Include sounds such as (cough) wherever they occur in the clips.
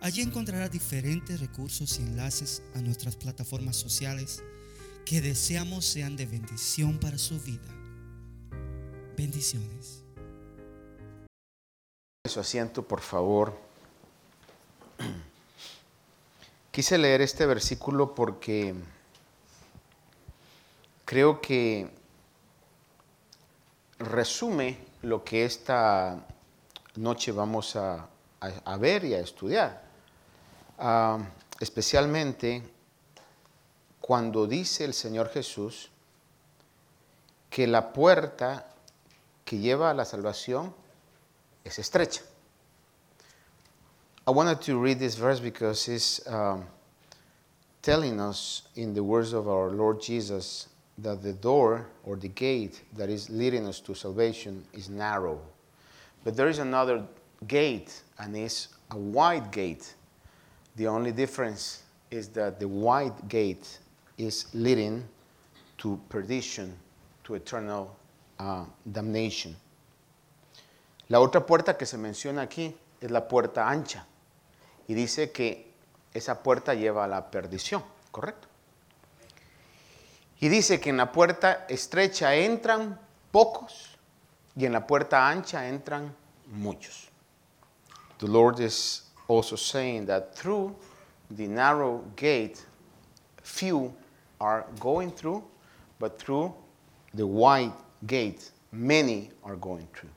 Allí encontrará diferentes recursos y enlaces a nuestras plataformas sociales que deseamos sean de bendición para su vida. Bendiciones. Su asiento, por favor. (clears throat) Quise leer este versículo porque creo que resume lo que esta noche vamos a, a ver y a estudiar. Ah, especialmente cuando dice el Señor Jesús que la puerta que lleva a la salvación es estrecha. I wanted to read this verse because it's um, telling us in the words of our Lord Jesus that the door or the gate that is leading us to salvation is narrow. But there is another gate, and it's a wide gate The only difference is that the wide gate is leading to perdition, to eternal uh, damnation. La otra puerta que se menciona aquí es la puerta ancha y dice que esa puerta lleva a la perdición, ¿correcto? Y dice que en la puerta estrecha entran pocos y en la puerta ancha entran muchos. The Lord is also saying that through the narrow gate, few are going through, but through the wide gate, many are going through.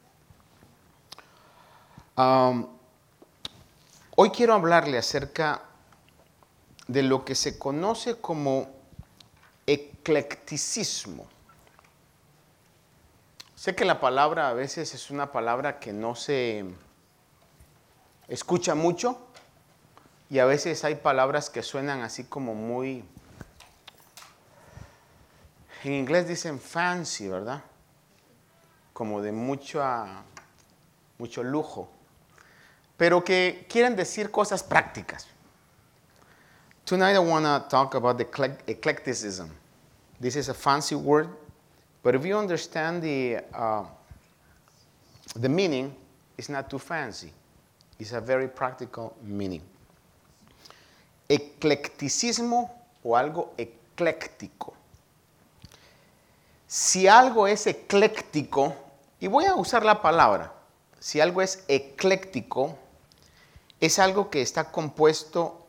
Um, hoy quiero hablarle acerca de lo que se conoce como eclecticismo. Sé que la palabra a veces es una palabra que no se escucha mucho y a veces hay palabras que suenan así como muy... En inglés dicen fancy, ¿verdad? Como de mucho, mucho lujo, pero que quieren decir cosas prácticas. Tonight I want to talk about the eclecticism. This is a fancy word, but if you understand the, uh, the meaning, it's not too fancy. It's a very practical meaning. Eclecticismo o algo ecléctico. Si algo es ecléctico, y voy a usar la palabra, si algo es ecléctico, es algo que está compuesto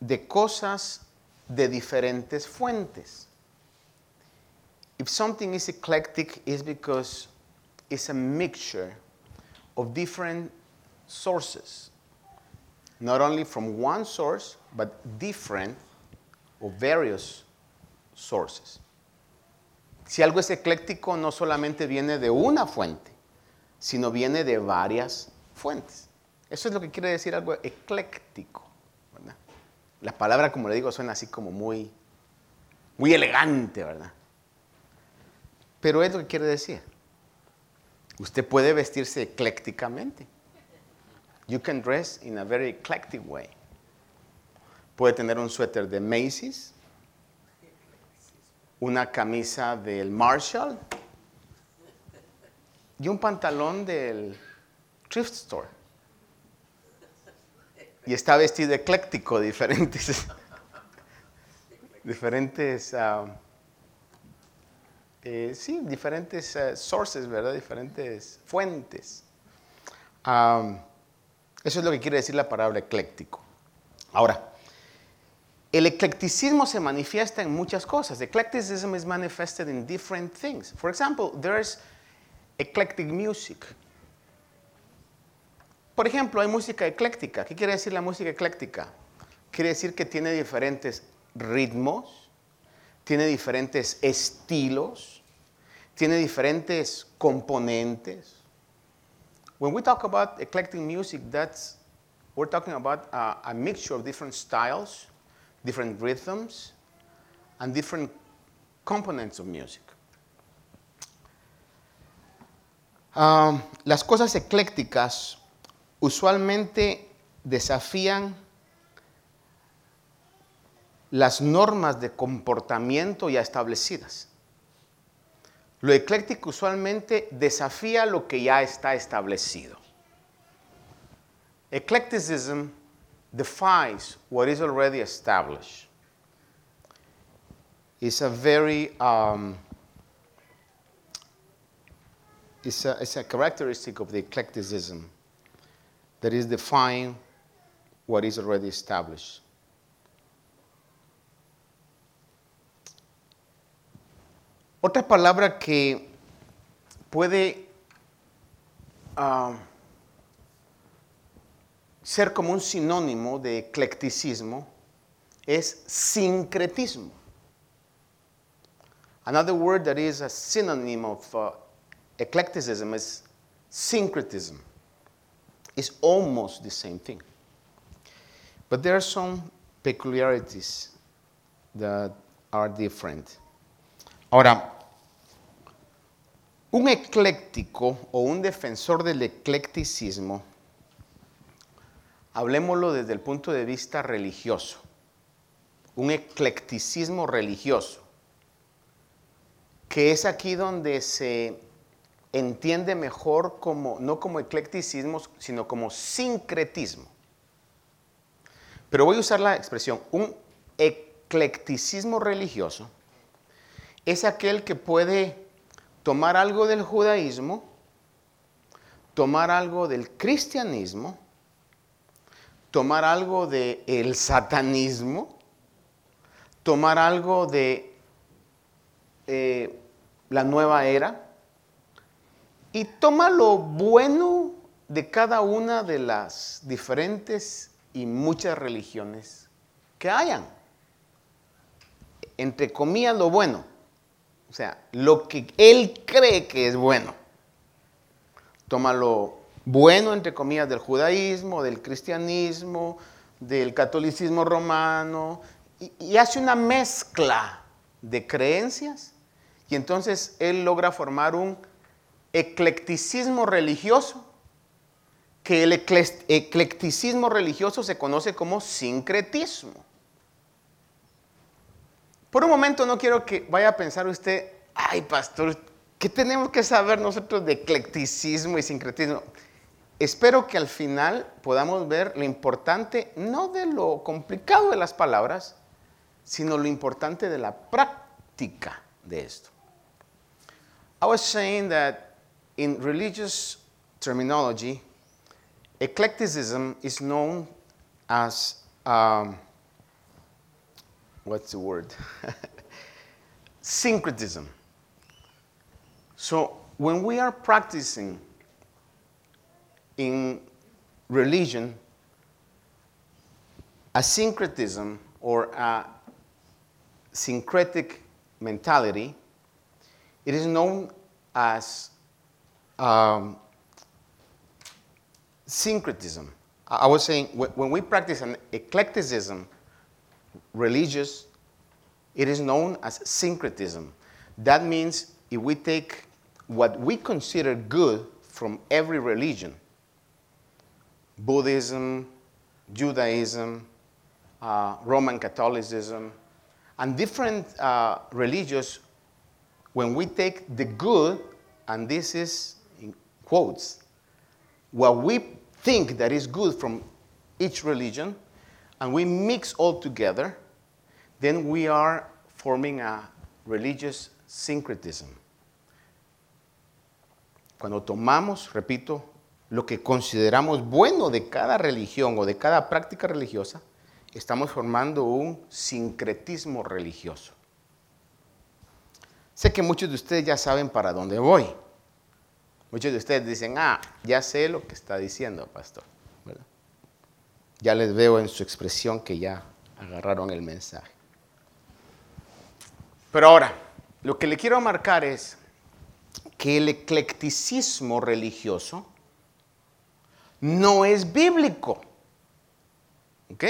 de cosas de diferentes fuentes. If something is eclectic, it's because it's a mixture of different sources. Not only from one source, but different or various sources. Si algo es ecléctico, no solamente viene de una fuente, sino viene de varias fuentes. Eso es lo que quiere decir algo ecléctico. La palabra, como le digo, suena así como muy, muy elegante, ¿verdad? Pero es lo que quiere decir. Usted puede vestirse eclécticamente. You can dress in a very eclectic way. Puede tener un suéter de Macy's, una camisa del Marshall y un pantalón del thrift store. Y está vestido ecléctico, diferentes, diferentes, uh, sí, diferentes uh, sources, ¿verdad? Diferentes fuentes. Um, eso es lo que quiere decir la palabra ecléctico. Ahora, el eclecticismo se manifiesta en muchas cosas. Eclecticism is manifested in different things. For example, there's eclectic music. Por ejemplo, hay música ecléctica. ¿Qué quiere decir la música ecléctica? Quiere decir que tiene diferentes ritmos, tiene diferentes estilos, tiene diferentes componentes. When we talk about eclectic music, that's We're talking about uh, a mixture of different styles, different rhythms, and different components of music. Um, las cosas eclécticas usualmente desafían las normas de comportamiento ya establecidas. Lo ecléctico usualmente desafía lo que ya está establecido. Eclecticism defies what is already established. It's a very um, it's, a, it's a characteristic of the eclecticism that is defying what is already established. Otra palabra que puede ah, ser como un sinónimo de eclecticismo es sincretismo. Another word that is a synonym of uh, eclecticism is syncretism. It's almost the same thing. But there are some peculiarities that are different. Ahora, un ecléctico o un defensor del eclecticismo, hablemoslo desde el punto de vista religioso, un eclecticismo religioso, que es aquí donde se entiende mejor como, no como eclecticismo, sino como sincretismo. Pero voy a usar la expresión, un eclecticismo religioso es aquel que puede tomar algo del judaísmo, tomar algo del cristianismo, tomar algo del satanismo, tomar algo de eh, la nueva era y toma lo bueno de cada una de las diferentes y muchas religiones que hayan. Entre comillas, lo bueno. O sea, lo que él cree que es bueno. Toma lo bueno, entre comillas, del judaísmo, del cristianismo, del catolicismo romano, y, y hace una mezcla de creencias, y entonces él logra formar un eclecticismo religioso, que el eclecticismo religioso se conoce como sincretismo. Por un momento no quiero que vaya a pensar usted, ay pastor, ¿qué tenemos que saber nosotros de eclecticismo y sincretismo? Espero que al final podamos ver lo importante, no de lo complicado de las palabras, sino lo importante de la práctica de esto. I was saying that in religious terminology, eclecticism is known as um, what's the word? (laughs) Syncretism. So when we are practicing in religion, a syncretism or a syncretic mentality, it is known as um, syncretism. I was saying when we practice an eclecticism, religious, it is known as syncretism. That means if we take what we consider good from every religion, Buddhism, Judaism, uh, Roman Catholicism, and different uh, when we take the good, and this is in quotes, what we think that is good from each religion, and we mix all together, then we are forming a religious syncretism. Cuando tomamos, repito, lo que consideramos bueno de cada religión o de cada práctica religiosa, estamos formando un sincretismo religioso. Sé que muchos de ustedes ya saben para dónde voy. Muchos de ustedes dicen, ah, ya sé lo que está diciendo, pastor. Ya les veo en su expresión que ya agarraron el mensaje. Pero ahora, lo que le quiero marcar es que el eclecticismo religioso no es bíblico. ¿Ok?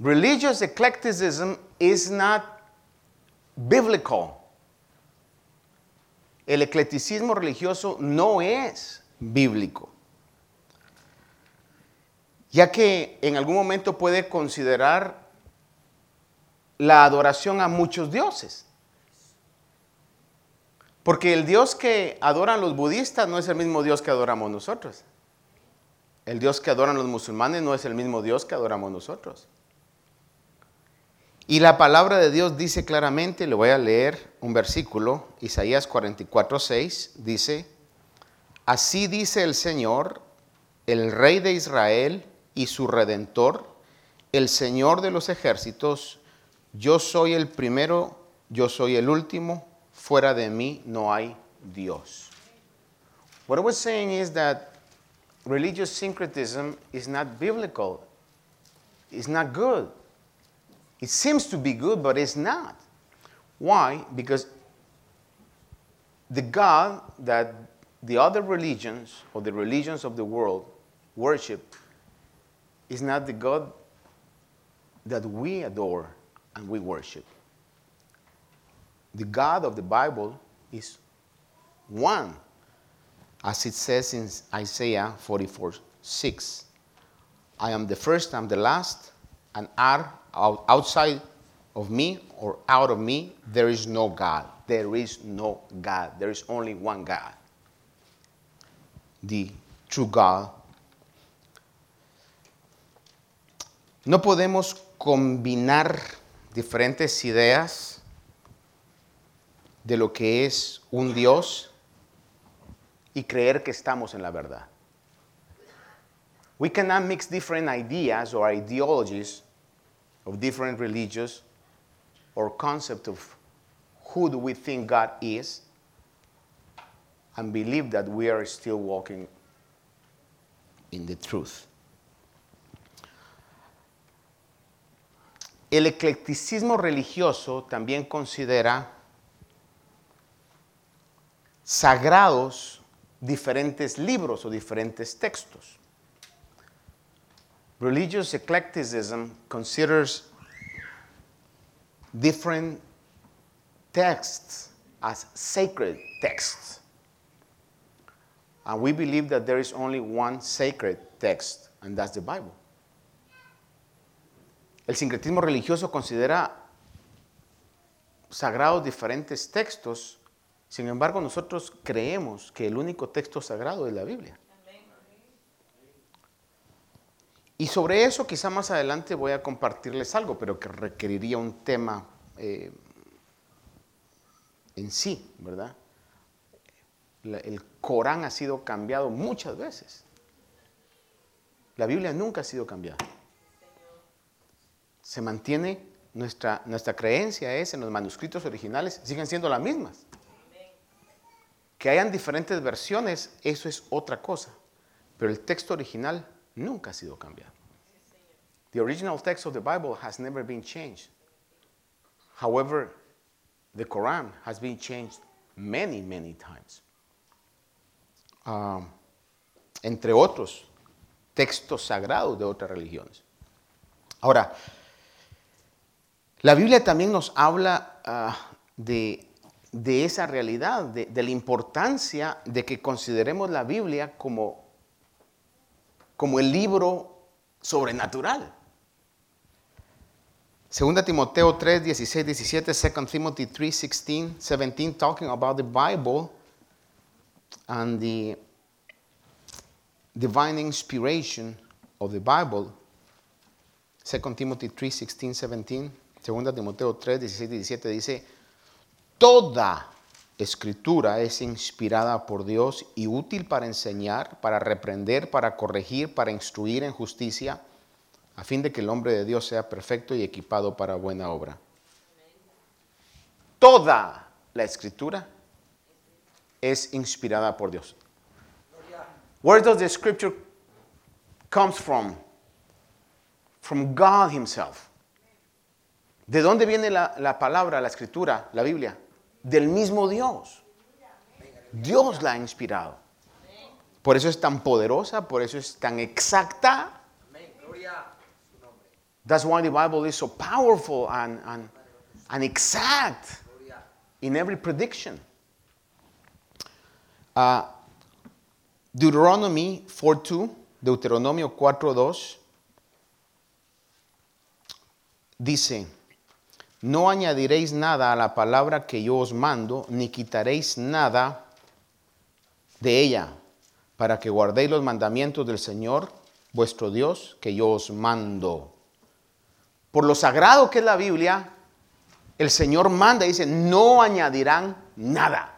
Religious eclecticism is not biblical. El eclecticismo religioso no es bíblico, ya que en algún momento puede considerar la adoración a muchos dioses. Porque el Dios que adoran los budistas no es el mismo Dios que adoramos nosotros. El Dios que adoran los musulmanes no es el mismo Dios que adoramos nosotros. Y la palabra de Dios dice claramente, le voy a leer un versículo, Isaías 44, 6, dice, así dice el Señor, el Rey de Israel y su Redentor, el Señor de los ejércitos, yo soy el primero, yo soy el último, fuera de mí no hay Dios. What I was saying is that religious syncretism is not biblical. It's not good. It seems to be good, but it's not. Why? Because the God that the other religions or the religions of the world worship is not the God that we adore and we worship. The God of the Bible is one, as it says in Isaiah 44 6. I am the first, I'm the last, and are outside of me or out of me, there is no God. There is no God. There is only one God. The true God. No podemos combinar diferentes ideas de lo que es un Dios y creer que estamos en la verdad. We cannot mix different ideas or ideologies of different religions or concept of who do we think God is and believe that we are still walking in the truth. El eclecticismo religioso también considera sagrados diferentes libros o diferentes textos. Religious eclecticism considers different texts as sacred texts. And we believe that there is only one sacred text, and that's the Bible. El sincretismo religioso considera sagrados diferentes textos, sin embargo nosotros creemos que el único texto sagrado es la Biblia. Y sobre eso quizá más adelante voy a compartirles algo, pero que requeriría un tema eh, en sí, ¿verdad? el Corán ha sido cambiado muchas veces. La Biblia nunca ha sido cambiada. Se mantiene, nuestra, nuestra creencia es en los manuscritos originales, siguen siendo las mismas. Que hayan diferentes versiones, eso es otra cosa. Pero el texto original nunca ha sido cambiado. The original text of the Bible has never been changed. However, the Quran has been changed many, many times. Um, entre otros textos sagrados de otras religiones. Ahora, la Biblia también nos habla uh, de, de, esa realidad, de, de la importancia de que consideremos la Biblia como, como el libro sobrenatural. Segunda Timoteo 3, 16, 17, 2 Timothy 3, 16, 17, talking about the Bible and the divine inspiration of the Bible. 2 Timothy 3, 16, 17, Segunda Timoteo 3, 16, 17 dice, toda escritura es inspirada por Dios y útil para enseñar, para reprender, para corregir, para instruir en justicia a fin de que el hombre de Dios sea perfecto y equipado para buena obra. Toda la escritura es inspirada por Dios. Where does the scripture comes from? From God himself. ¿De dónde viene la, la palabra, la escritura, la Biblia? Del mismo Dios. Dios la ha inspirado. Por eso es tan poderosa, por eso es tan exacta That's why the Bible is so powerful and, and, and exact in every prediction. Uh, Deuteronomy 4.2, Deuteronomio 4.2, dice, no añadiréis nada a la palabra que yo os mando, ni quitaréis nada de ella, para que guardéis los mandamientos del Señor, vuestro Dios, que yo os mando. Por lo sagrado que es la Biblia, el Señor manda y dice, no añadirán nada.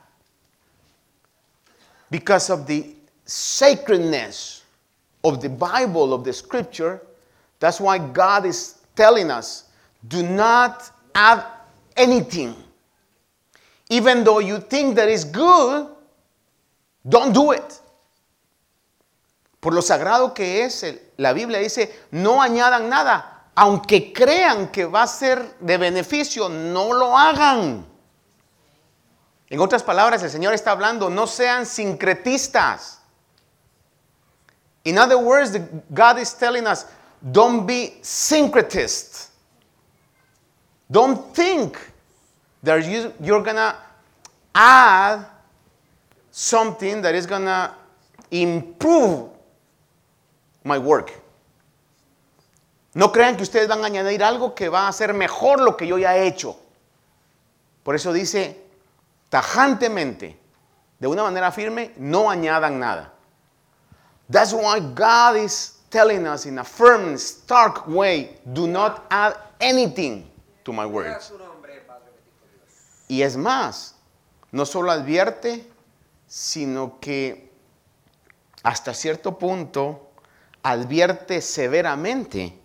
Because of the sacredness of the Bible, of the scripture, that's why God is telling us, do not add anything. Even though you think that is good, don't do it. Por lo sagrado que es, la Biblia dice, no añadan nada. Aunque crean que va a ser de beneficio, no lo hagan. En otras palabras, el Señor está hablando, no sean sincretistas. In other words, God is telling us, don't be syncretist. Don't think that you, you're going to add something that is going to improve my work. No crean que ustedes van a añadir algo que va a hacer mejor lo que yo ya he hecho. Por eso dice tajantemente, de una manera firme, no añadan nada. That's why God is telling us in a firm, stark way, do not add anything to my words. Y es más, no solo advierte, sino que hasta cierto punto advierte severamente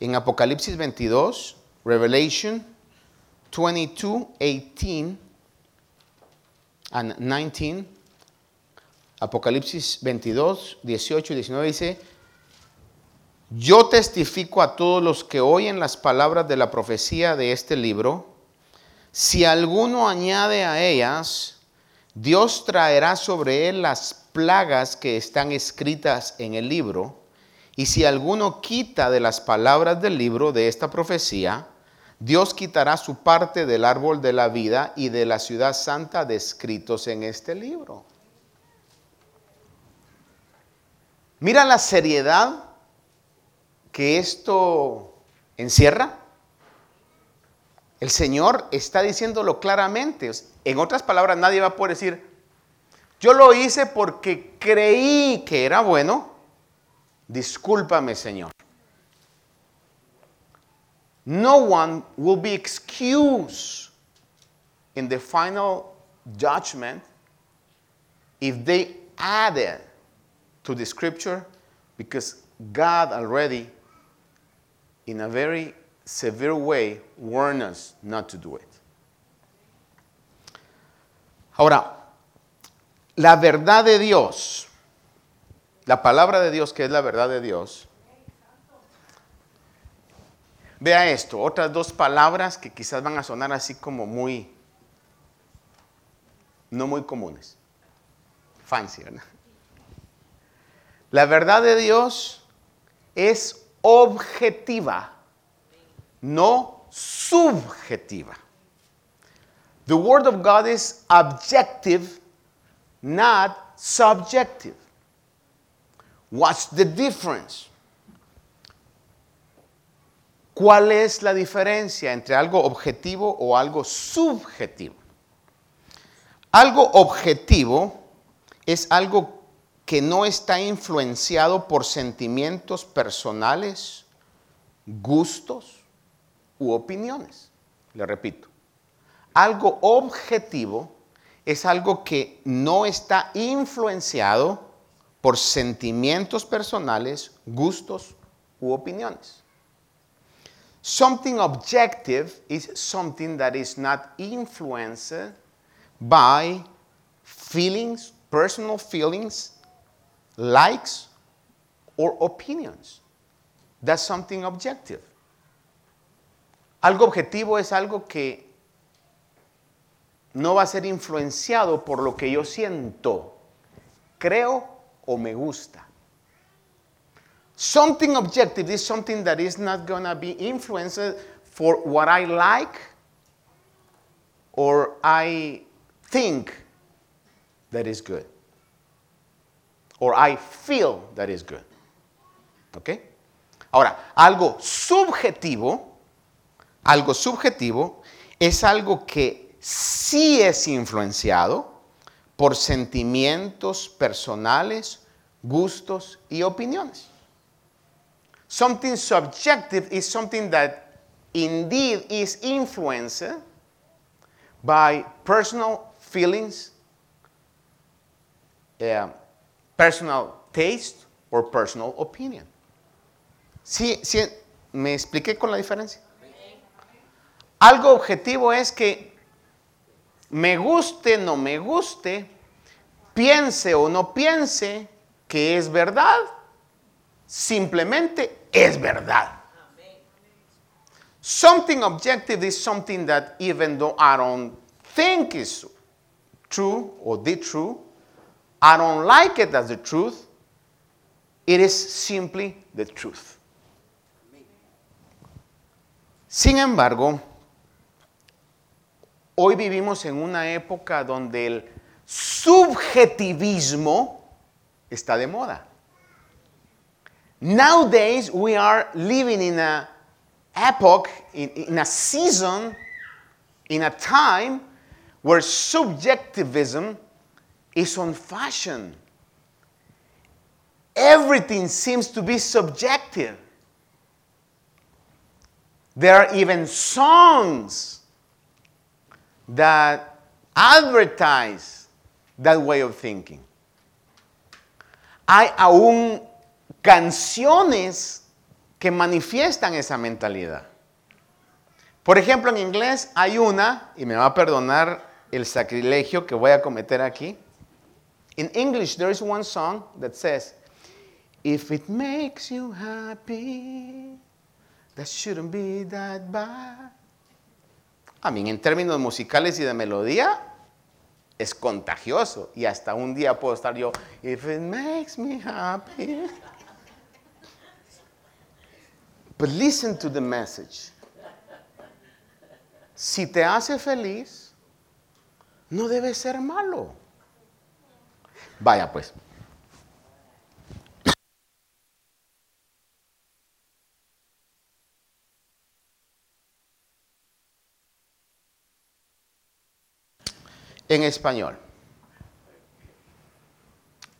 en Apocalipsis 22, Revelation 22, 18 and 19. Apocalipsis 22, 18 y 19 dice, yo testifico a todos los que oyen las palabras de la profecía de este libro, si alguno añade a ellas, Dios traerá sobre él las plagas que están escritas en el libro y si alguno quita de las palabras del libro de esta profecía, Dios quitará su parte del árbol de la vida y de la ciudad santa descritos en este libro. Mira la seriedad que esto encierra. El Señor está diciéndolo claramente. En otras palabras, nadie va a poder decir, yo lo hice porque creí que era bueno discúlpame Señor. No one will be excused in the final judgment if they added to the scripture because God already, in a very severe way, warned us not to do it. Ahora, la verdad de Dios la palabra de Dios, que es la verdad de Dios. Vea esto, otras dos palabras que quizás van a sonar así como muy, no muy comunes. Fancy, ¿verdad? La verdad de Dios es objetiva, no subjetiva. The word of God is objective, not subjective. What's the difference? ¿Cuál es la diferencia entre algo objetivo o algo subjetivo? Algo objetivo es algo que no está influenciado por sentimientos personales, gustos u opiniones. Le repito, algo objetivo es algo que no está influenciado por sentimientos personales, gustos u opiniones. Something objective is something that is not influenced by feelings, personal feelings, likes, or opinions. That's something objective. Algo objetivo es algo que no va a ser influenciado por lo que yo siento, creo o me gusta. Something objective is something that is not going to be influenced for what I like or I think that is good. Or I feel that is good. ¿Ok? Ahora, algo subjetivo, algo subjetivo es algo que sí es influenciado por sentimientos personales, gustos y opiniones. Something subjective is something that indeed is influenced by personal feelings, uh, personal taste, or personal opinion. ¿Sí, sí, me expliqué con la diferencia? Algo objetivo es que me guste, no me guste, piense o no piense que es verdad, simplemente es verdad. Something objective is something that even though I don't think is true or the true, I don't like it as the truth, it is simply the truth. Sin embargo, hoy vivimos en una época donde el subjetivismo está de moda. Nowadays, we are living in a epoch, in, in a season, in a time where subjectivism is on fashion. Everything seems to be subjective. There are even songs that advertise that way of thinking. Hay aún canciones que manifiestan esa mentalidad. Por ejemplo, en inglés hay una, y me va a perdonar el sacrilegio que voy a cometer aquí. In English, there is one song that says, If it makes you happy, that shouldn't be that bad. A mí, en términos musicales y de melodía, es contagioso. Y hasta un día puedo estar yo, If it makes me happy. But listen to the message. Si te hace feliz, no debe ser malo. Vaya pues. En español.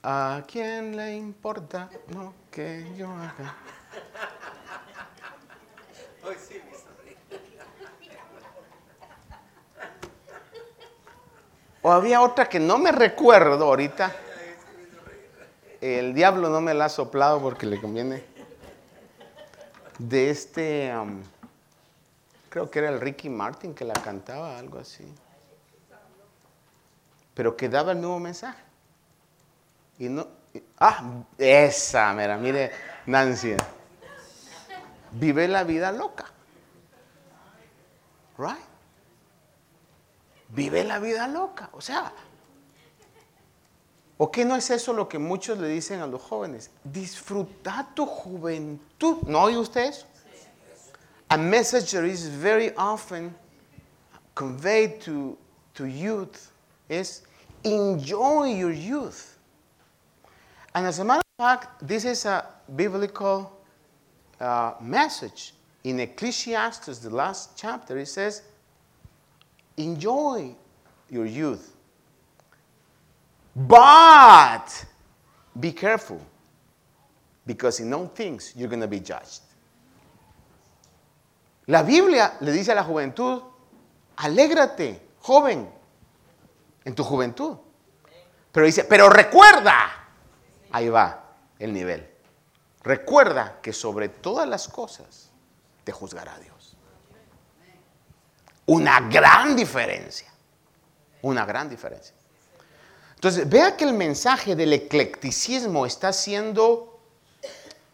¿A quién le importa lo que yo haga? O había otra que no me recuerdo ahorita. El diablo no me la ha soplado porque le conviene. De este, creo que era el Ricky Martin que la cantaba, algo así. Pero que daba el mismo mensaje. Y no, ah, esa, mira, mire, Nancy. Vive la vida loca. Right? Vive la vida loca. O sea, ¿o qué no es eso lo que muchos le dicen a los jóvenes? Disfruta tu juventud. ¿No oye usted eso? A message that is very often conveyed to, to youth is enjoy your youth. And as a matter of fact, this is a biblical uh, message. In Ecclesiastes, the last chapter, it says, enjoy your youth. But be careful, because in all things you're going to be judged. La Biblia le dice a la juventud, alégrate, joven, en tu juventud. Pero dice, pero recuerda, ahí va el nivel. Recuerda que sobre todas las cosas te juzgará Dios. Una gran diferencia. Una gran diferencia. Entonces, vea que el mensaje del eclecticismo está siendo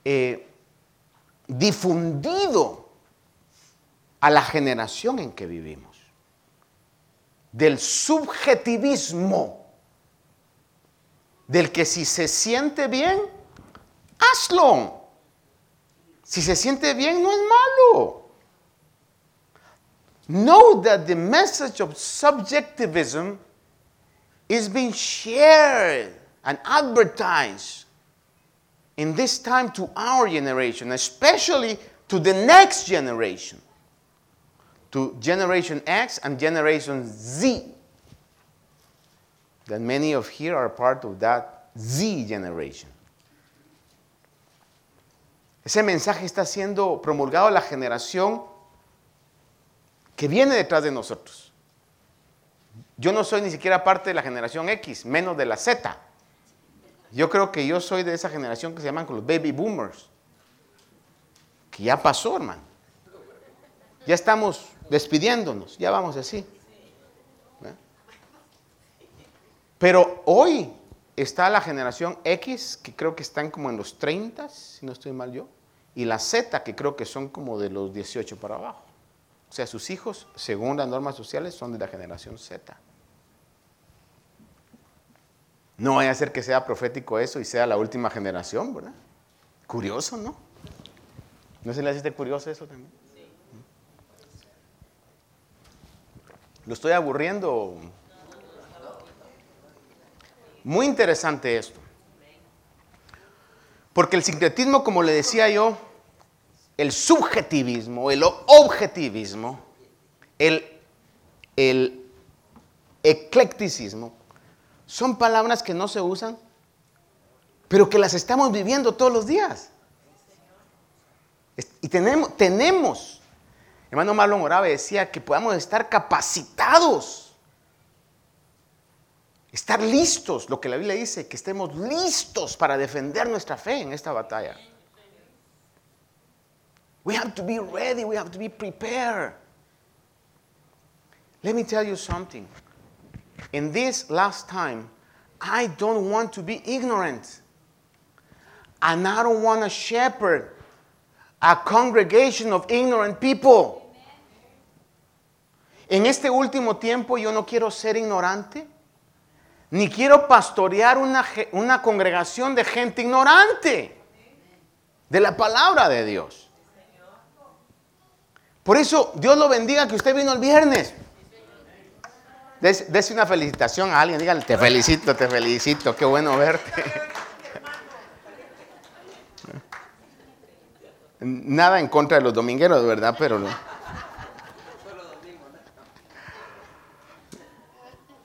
eh, difundido a la generación en que vivimos. Del subjetivismo. Del que si se siente bien, hazlo. Si se siente bien, no es malo. Know that the message of subjectivism is being shared and advertised in this time to our generation, especially to the next generation, to Generation X and Generation Z. That many of here are part of that Z generation. Ese mensaje está siendo promulgado a la generación que viene detrás de nosotros. Yo no soy ni siquiera parte de la generación X, menos de la Z. Yo creo que yo soy de esa generación que se llaman los baby boomers. Que ya pasó, hermano. Ya estamos despidiéndonos, ya vamos así. Pero hoy está la generación X, que creo que están como en los 30, si no estoy mal yo, y la Z, que creo que son como de los 18 para abajo. O sea, sus hijos, según las normas sociales, son de la generación Z. No vaya a ser que sea profético eso y sea la última generación, ¿verdad? Curioso, ¿no? ¿No se le hace curioso eso también? ¿Lo estoy aburriendo? Muy interesante esto. Porque el sincretismo, como le decía yo, el subjetivismo, el objetivismo, el, el eclecticismo, son palabras que no se usan, pero que las estamos viviendo todos los días. Y tenemos, tenemos, hermano Marlon Morabe decía que podamos estar capacitados, estar listos, lo que la Biblia dice, que estemos listos para defender nuestra fe en esta batalla. We have to be ready, we have to be prepared. Let me tell you something. In this last time, I don't want to be ignorant. And I don't want to shepherd a congregation of ignorant people. En este último tiempo yo no quiero ser ignorante, ni quiero pastorear una, una congregación de gente ignorante de la palabra de Dios. Por eso Dios lo bendiga que usted vino el viernes. Dese una felicitación a alguien, dígale, te felicito, te felicito, qué bueno verte. (laughs) Nada en contra de los domingueros, ¿verdad? Pero no.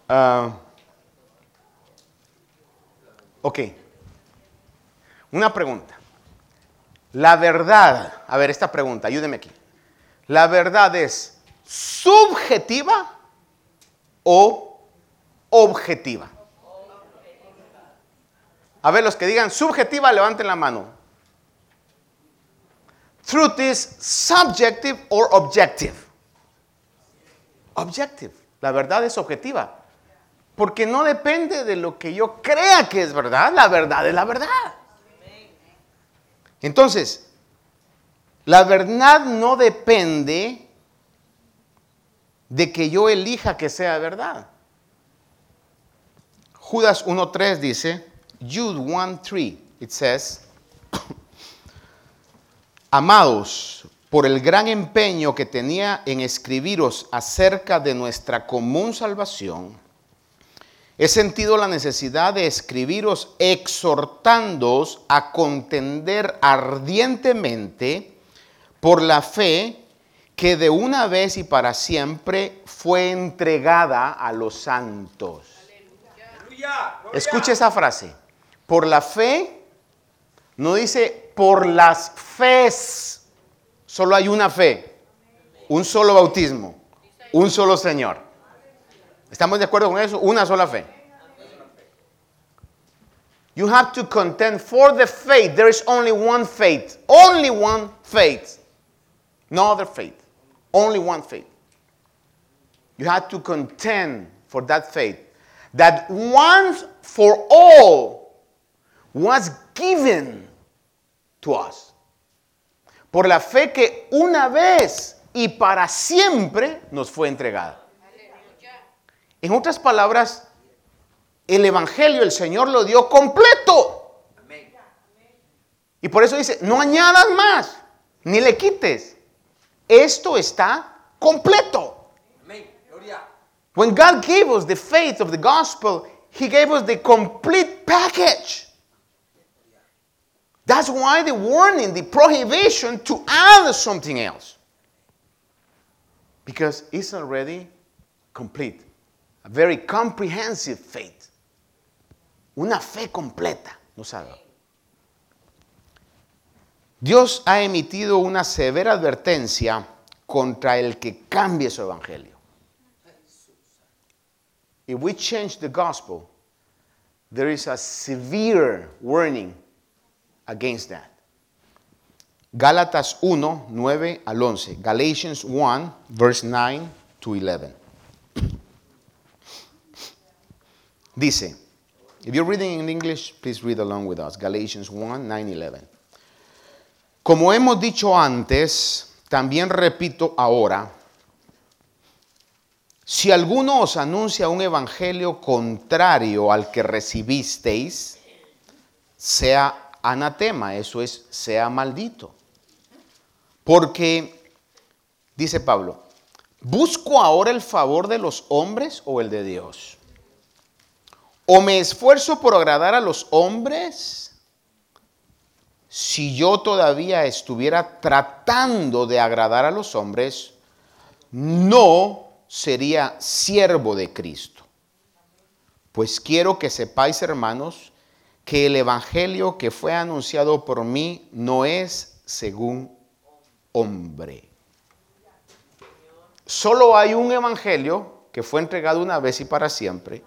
Uh, ok. Una pregunta. La verdad, a ver, esta pregunta, ayúdeme aquí. ¿La verdad es subjetiva o objetiva? A ver, los que digan subjetiva, levanten la mano. Truth is subjective or objective. Objective. La verdad es objetiva. Porque no depende de lo que yo crea que es verdad. La verdad es la verdad. Entonces, la verdad no depende de que yo elija que sea verdad. Judas 1.3 dice, Jude 1.3, it says, (coughs) Amados, por el gran empeño que tenía en escribiros acerca de nuestra común salvación, he sentido la necesidad de escribiros exhortándoos a contender ardientemente por la fe que de una vez y para siempre fue entregada a los santos. Escuche esa frase. Por la fe, no dice por las fes. Solo hay una fe, un solo bautismo, un solo Señor. ¿Estamos de acuerdo con eso? Una sola fe. You have to contend for the faith. There is only one faith. Only one faith. No other faith. Only one faith. You have to contend for that faith. That once for all was given to us. Por la fe que una vez y para siempre nos fue entregada. En otras palabras, el Evangelio el Señor lo dio completo. Y por eso dice, no añadas más. ni le quites. Esto está completo. When God gave us the faith of the gospel, He gave us the complete package. That's why the warning, the prohibition to add something else. Because it's already complete. A very comprehensive faith. Una fe completa nos ha dado. Dios ha emitido una severa advertencia contra el que cambie su evangelio. If we change the gospel, there is a severe warning against that. Gálatas 1, 9 al 11. Galatians 1, verse 9 to 11. Dice, if you're reading in English, please read along with us. Galatians 1, 9, 11. Como hemos dicho antes, también repito ahora, si alguno os anuncia un evangelio contrario al que recibisteis, sea anatema, eso es, sea maldito. Porque, dice Pablo, ¿busco ahora el favor de los hombres o el de Dios? ¿O me esfuerzo por agradar a los hombres? Si yo todavía estuviera tratando de agradar a los hombres, no sería siervo de Cristo. Pues quiero que sepáis, hermanos, que el Evangelio que fue anunciado por mí no es según hombre. Solo hay un Evangelio que fue entregado una vez y para siempre.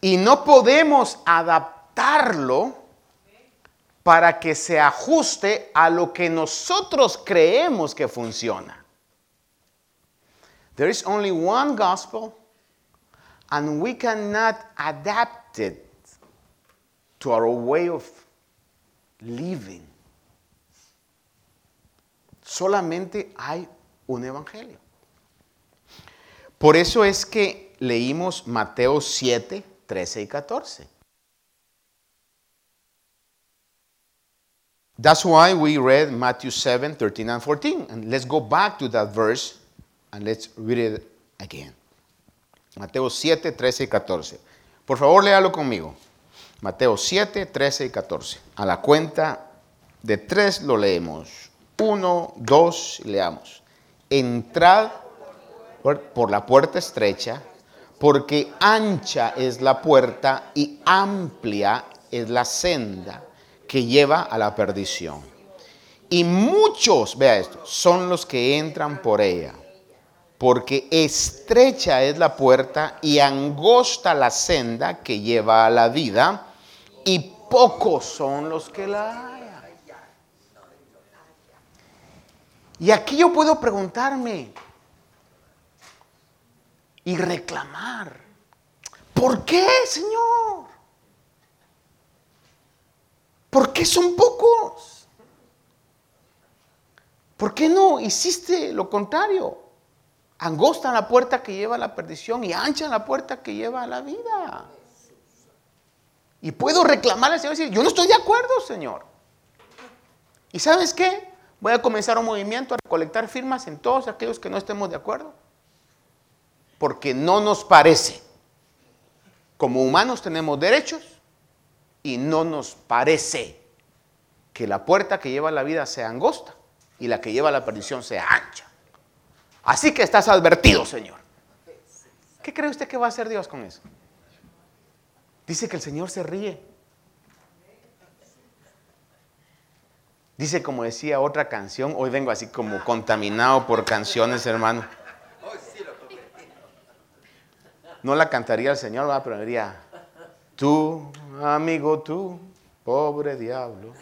Y no podemos adaptarlo para que se ajuste a lo que nosotros creemos que funciona. There is only one gospel, and we cannot adapt it to our way of living. Solamente hay un evangelio. Por eso es que leímos Mateo 7, 13 y 14. That's why we read Matthew 7, 13 and 14. And let's go back to that verse and let's read it again. Mateo 7, 13 y 14. Por favor, léalo conmigo. Mateo 7, 13 y 14. A la cuenta de tres lo leemos. Uno, dos, leamos. Entrad por la puerta estrecha, porque ancha es la puerta y amplia es la senda que lleva a la perdición. Y muchos, vea esto, son los que entran por ella, porque estrecha es la puerta y angosta la senda que lleva a la vida, y pocos son los que la hallan. Y aquí yo puedo preguntarme y reclamar, ¿por qué, Señor? ¿Por qué son pocos? ¿Por qué no hiciste lo contrario? Angosta la puerta que lleva a la perdición y ancha la puerta que lleva a la vida. Y puedo reclamar al Señor y decir, yo no estoy de acuerdo, Señor. ¿Y sabes qué? Voy a comenzar un movimiento a recolectar firmas en todos aquellos que no estemos de acuerdo. Porque no nos parece. Como humanos tenemos derechos y no nos parece que la puerta que lleva a la vida sea angosta y la que lleva a la perdición sea ancha. Así que estás advertido, Señor. ¿Qué cree usted que va a hacer Dios con eso? Dice que el Señor se ríe. Dice, como decía otra canción, hoy vengo así como contaminado por canciones, hermano. No la cantaría el Señor, pero diría, tú, amigo, tú, pobre diablo.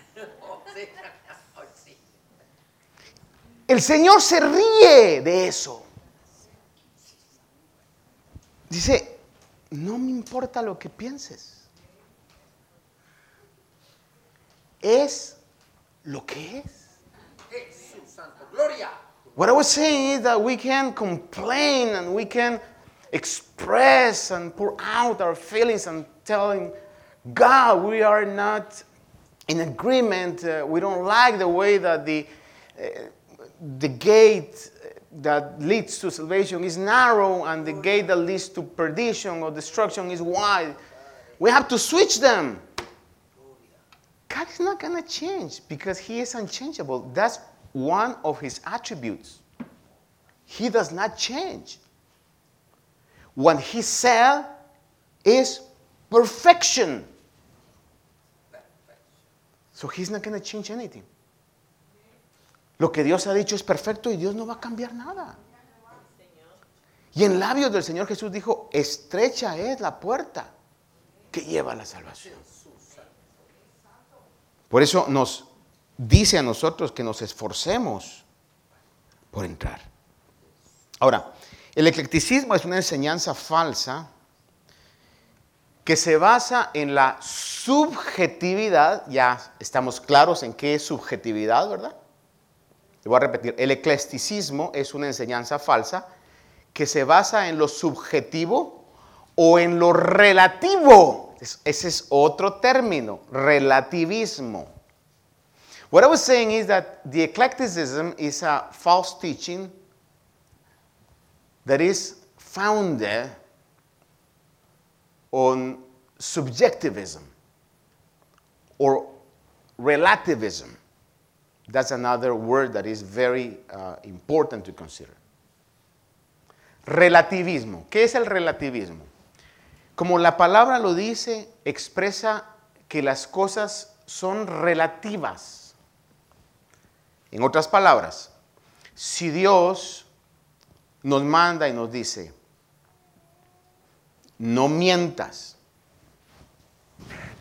El Señor se ríe de eso. Dice, no me importa lo que pienses. Es lo que es. What I was saying is that we can complain and we can express and pour out our feelings and telling God we are not in agreement. Uh, we don't like the way that the, uh, the gate that leads to salvation is narrow and the gate that leads to perdition or destruction is wide. We have to switch them. God is not going to change because He is unchangeable. That's one of His attributes. He does not change. What He said is perfection. So He's not going to change anything. Lo que Dios ha dicho es perfecto y Dios no va a cambiar nada. Y en labios del Señor Jesús dijo, estrecha es la puerta que lleva a la salvación. Por eso nos dice a nosotros que nos esforcemos por entrar. Ahora, el eclecticismo es una enseñanza falsa que se basa en la subjetividad, ya estamos claros en qué es subjetividad, ¿verdad? Le voy a repetir, el eclecticismo es una enseñanza falsa que se basa en lo subjetivo o en lo relativo. Ese es otro término, relativismo. What I was saying is that the eclecticism is a false teaching that is founded on subjectivism or relativism. That's another word that is very uh, important to consider. Relativismo. ¿Qué es el relativismo? Como la palabra lo dice, expresa que las cosas son relativas. En otras palabras, si Dios nos manda y nos dice, no mientas,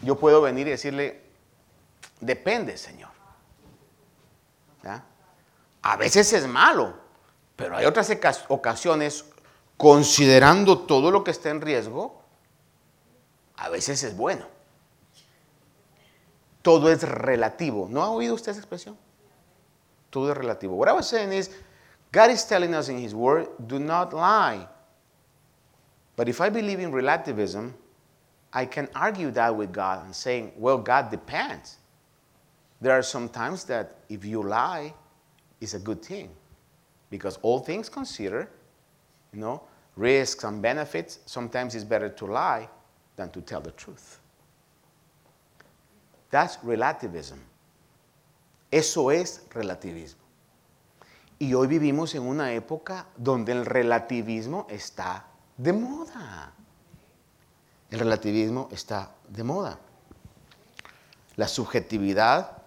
yo puedo venir y decirle, depende, Señor. A veces es malo, pero hay otras ocasiones, considerando todo lo que está en riesgo, a veces es bueno. Todo es relativo. ¿No ha oído usted esa expresión? Todo es relativo. What I was saying is, God is telling us in His Word, do not lie. But if I believe in relativism, I can argue that with God and saying, well, God depends. There are some times that if you lie, it's a good thing. Because all things considered, you know, risks and benefits, sometimes it's better to lie than to tell the truth. That's relativism. Eso es relativismo. Y hoy vivimos en una época donde el relativismo está de moda. El relativismo está de moda. La subjetividad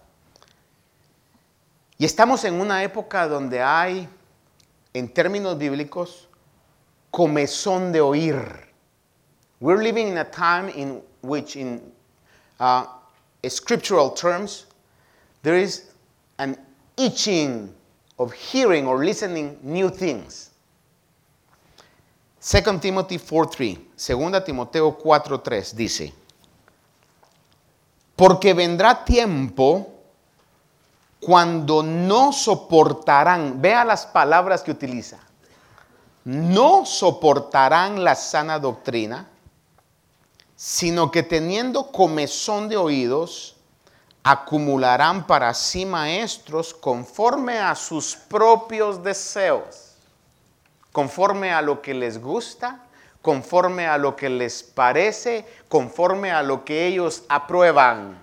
y estamos en una época donde hay, en términos bíblicos, comezón de oír. We're living in a time in which, in uh, scriptural terms, there is an itching of hearing or listening new things. 2 Timothy 4:3, 2 Timoteo 4:3 dice, porque vendrá tiempo cuando no soportarán, vea las palabras que utiliza, no soportarán la sana doctrina, sino que teniendo comezón de oídos, acumularán para sí maestros conforme a sus propios deseos, conforme a lo que les gusta, conforme a lo que les parece, conforme a lo que ellos aprueban.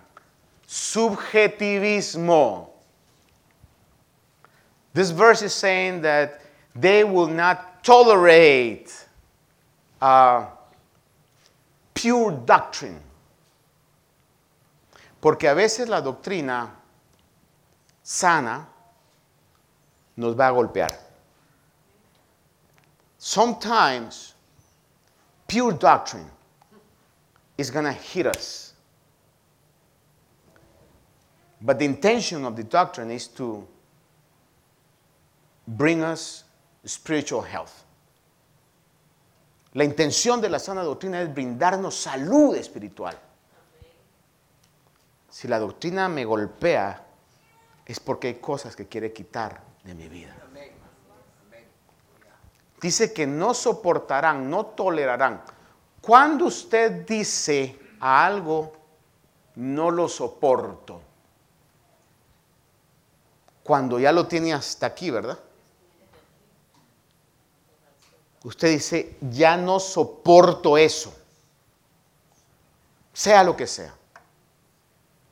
Subjetivismo. This verse is saying that they will not tolerate uh, pure doctrine. Porque a veces la doctrina sana nos va a golpear. Sometimes pure doctrine is going to hit us. But the intention of the doctrine is to bring us spiritual health. La intención de la sana doctrina es brindarnos salud espiritual. Si la doctrina me golpea, es porque hay cosas que quiere quitar de mi vida. Dice que no soportarán, no tolerarán. Cuando usted dice a algo, no lo soporto, cuando ya lo tiene hasta aquí, ¿verdad? Usted dice, ya no soporto eso, sea lo que sea.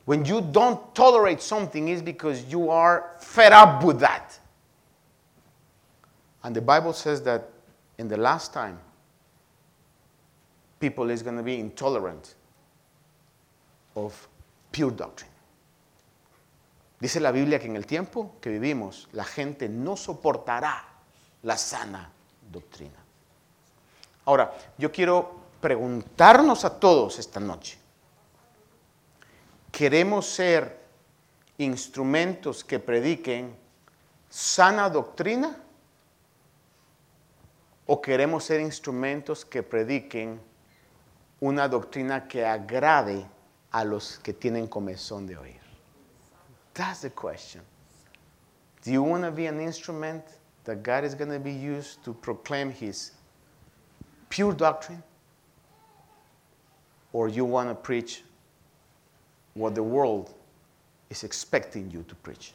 When you don't tolerate something, it's because you are fed up with that. And the Bible says that in the last time, people is going to be intolerant of pure doctrine. Dice la Biblia que en el tiempo que vivimos, la gente no soportará la sana doctrina. Ahora, yo quiero preguntarnos a todos esta noche, ¿queremos ser instrumentos que prediquen sana doctrina? ¿O queremos ser instrumentos que prediquen una doctrina que agrade a los que tienen comezón de oír? That's the question. Do you want to be an instrument that God is going to be used to proclaim His pure doctrine? Or you want to preach what the world is expecting you to preach?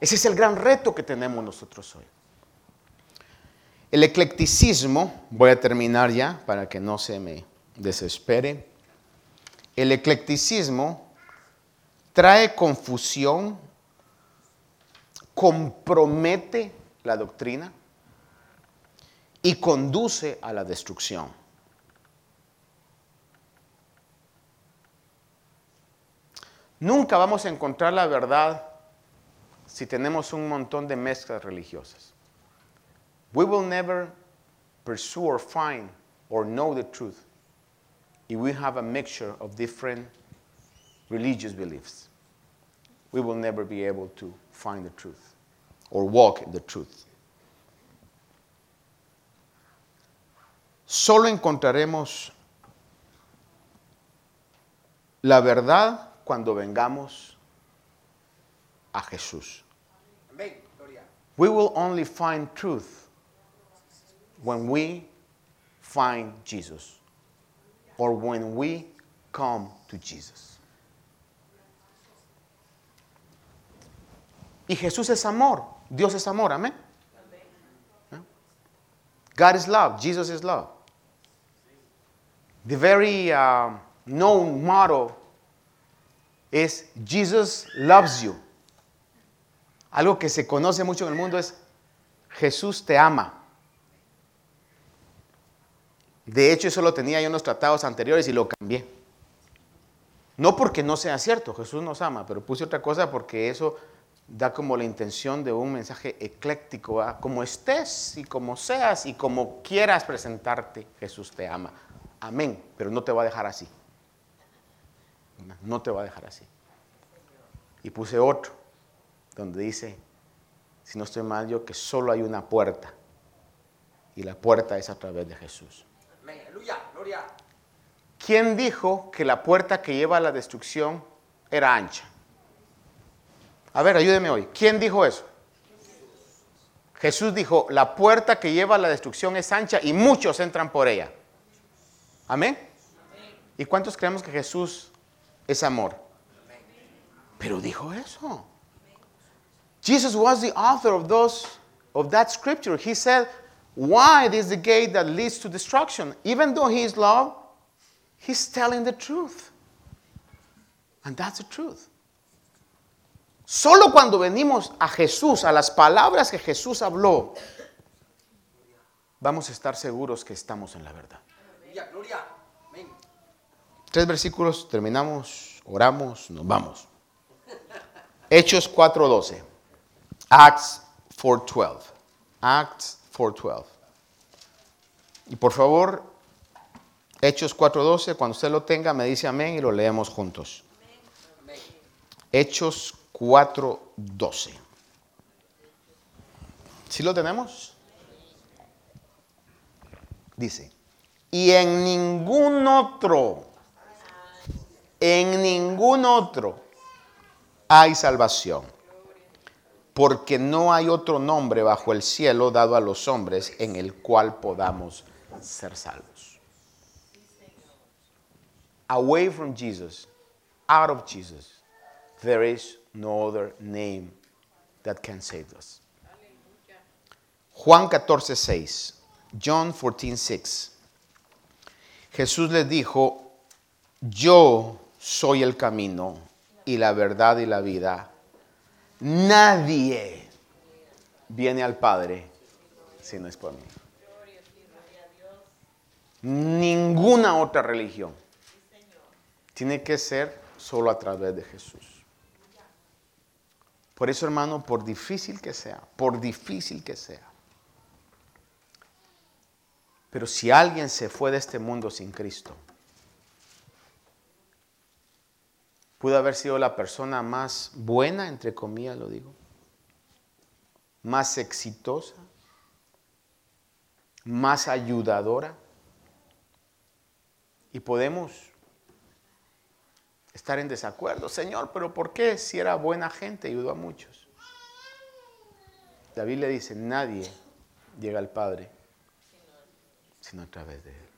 Ese es el gran reto que tenemos nosotros hoy. El eclecticismo, voy a terminar ya para que no se me desespere. El eclecticismo trae confusión, compromete la doctrina y conduce a la destrucción. Nunca vamos a encontrar la verdad si tenemos un montón de mezclas religiosas. We will never pursue or find or know the truth if we have a mixture of different religious beliefs. We will never be able to find the truth or walk in the truth. Solo encontraremos la verdad cuando vengamos a Jesús. We will only find truth when we find Jesus or when we come to Jesus. Y Jesús es amor, Dios es amor, amén. God is love, Jesus is love. The very uh, known motto is Jesus loves you. Algo que se conoce mucho en el mundo es Jesús te ama. De hecho, eso lo tenía yo en los tratados anteriores y lo cambié. No porque no sea cierto, Jesús nos ama, pero puse otra cosa porque eso da como la intención de un mensaje ecléctico, como estés y como seas y como quieras presentarte, Jesús te ama. Amén, pero no te va a dejar así. No te va a dejar así. Y puse otro, donde dice, si no estoy mal yo, que solo hay una puerta. Y la puerta es a través de Jesús. ¿Quién dijo que la puerta que lleva a la destrucción era ancha? A ver, ayúdeme hoy. ¿Quién dijo eso? Jesús dijo, la puerta que lleva a la destrucción es ancha y muchos entran por ella. Amén. ¿Y cuántos creemos que Jesús es amor? Pero dijo eso. Jesus was the author of those of that scripture. He said, Wide is the gate that leads to destruction. Even though he is love, he's telling the truth. And that's the truth. Solo cuando venimos a Jesús, a las palabras que Jesús habló, vamos a estar seguros que estamos en la verdad. Tres versículos, terminamos, oramos, nos vamos. Hechos 4:12. Acts 4:12. Acts 4:12. Y por favor, Hechos 4:12, cuando usted lo tenga, me dice amén y lo leemos juntos. Hechos 4:12. ¿Sí lo tenemos? Dice, y en ningún otro, en ningún otro hay salvación, porque no hay otro nombre bajo el cielo dado a los hombres en el cual podamos ser salvos. Away from Jesus, out of Jesus, there is no other name that can save us. Juan 14, 6. John 14, 6. Jesús les dijo, yo soy el camino y la verdad y la vida. Nadie viene al Padre si no es por mí. Ninguna otra religión tiene que ser solo a través de Jesús. Por eso, hermano, por difícil que sea, por difícil que sea. Pero si alguien se fue de este mundo sin Cristo, pudo haber sido la persona más buena, entre comillas lo digo, más exitosa, más ayudadora. Y podemos estar en desacuerdo. Señor, pero ¿por qué si era buena gente ayudó a muchos? David le dice, nadie llega al Padre sino a través de Él.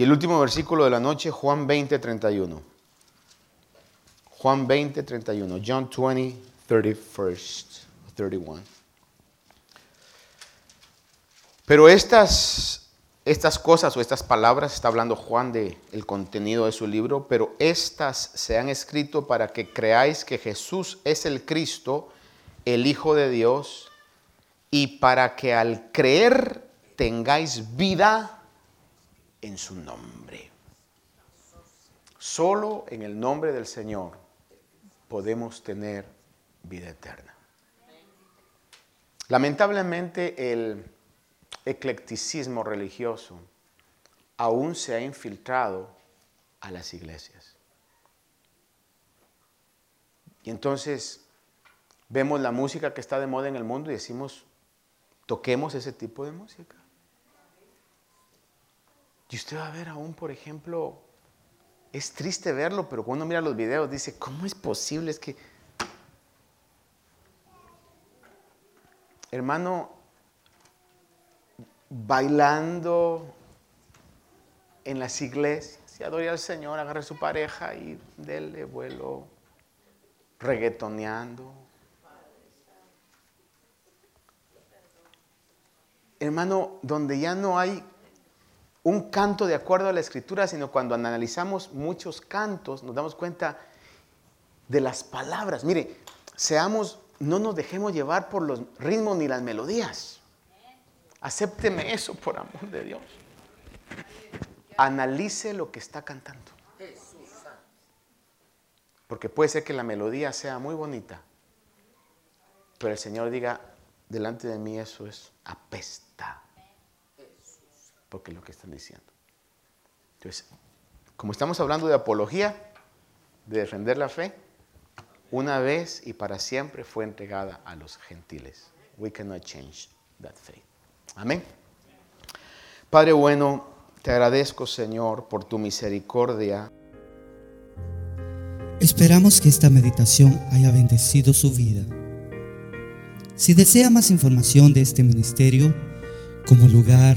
Y el último versículo de la noche, Juan 20, 31. Juan 20, 31. John 20, 31. 31. Pero estas, estas cosas o estas palabras, está hablando Juan del el contenido de su libro, pero estas se han escrito para que creáis que Jesús es el Cristo, el Hijo de Dios, y para que al creer tengáis vida en su nombre. Solo en el nombre del Señor podemos tener vida eterna. Lamentablemente el eclecticismo religioso aún se ha infiltrado a las iglesias. Y entonces vemos la música que está de moda en el mundo y decimos, toquemos ese tipo de música. Y usted va a ver aún, por ejemplo, es triste verlo, pero cuando mira los videos dice, ¿cómo es posible? Es que, hermano, bailando en las iglesias, se adora al Señor, agarra a su pareja y dele vuelo, reggaetoneando. hermano, donde ya no hay un canto de acuerdo a la escritura, sino cuando analizamos muchos cantos nos damos cuenta de las palabras. Mire, seamos, no nos dejemos llevar por los ritmos ni las melodías. Acépteme eso por amor de Dios. Analice lo que está cantando. Porque puede ser que la melodía sea muy bonita, pero el Señor diga, delante de mí eso es apesta. Porque es lo que están diciendo. Entonces, como estamos hablando de apología, de defender la fe, una vez y para siempre fue entregada a los gentiles. We cannot change that faith. Amén. Padre bueno, te agradezco, Señor, por tu misericordia. Esperamos que esta meditación haya bendecido su vida. Si desea más información de este ministerio, como lugar,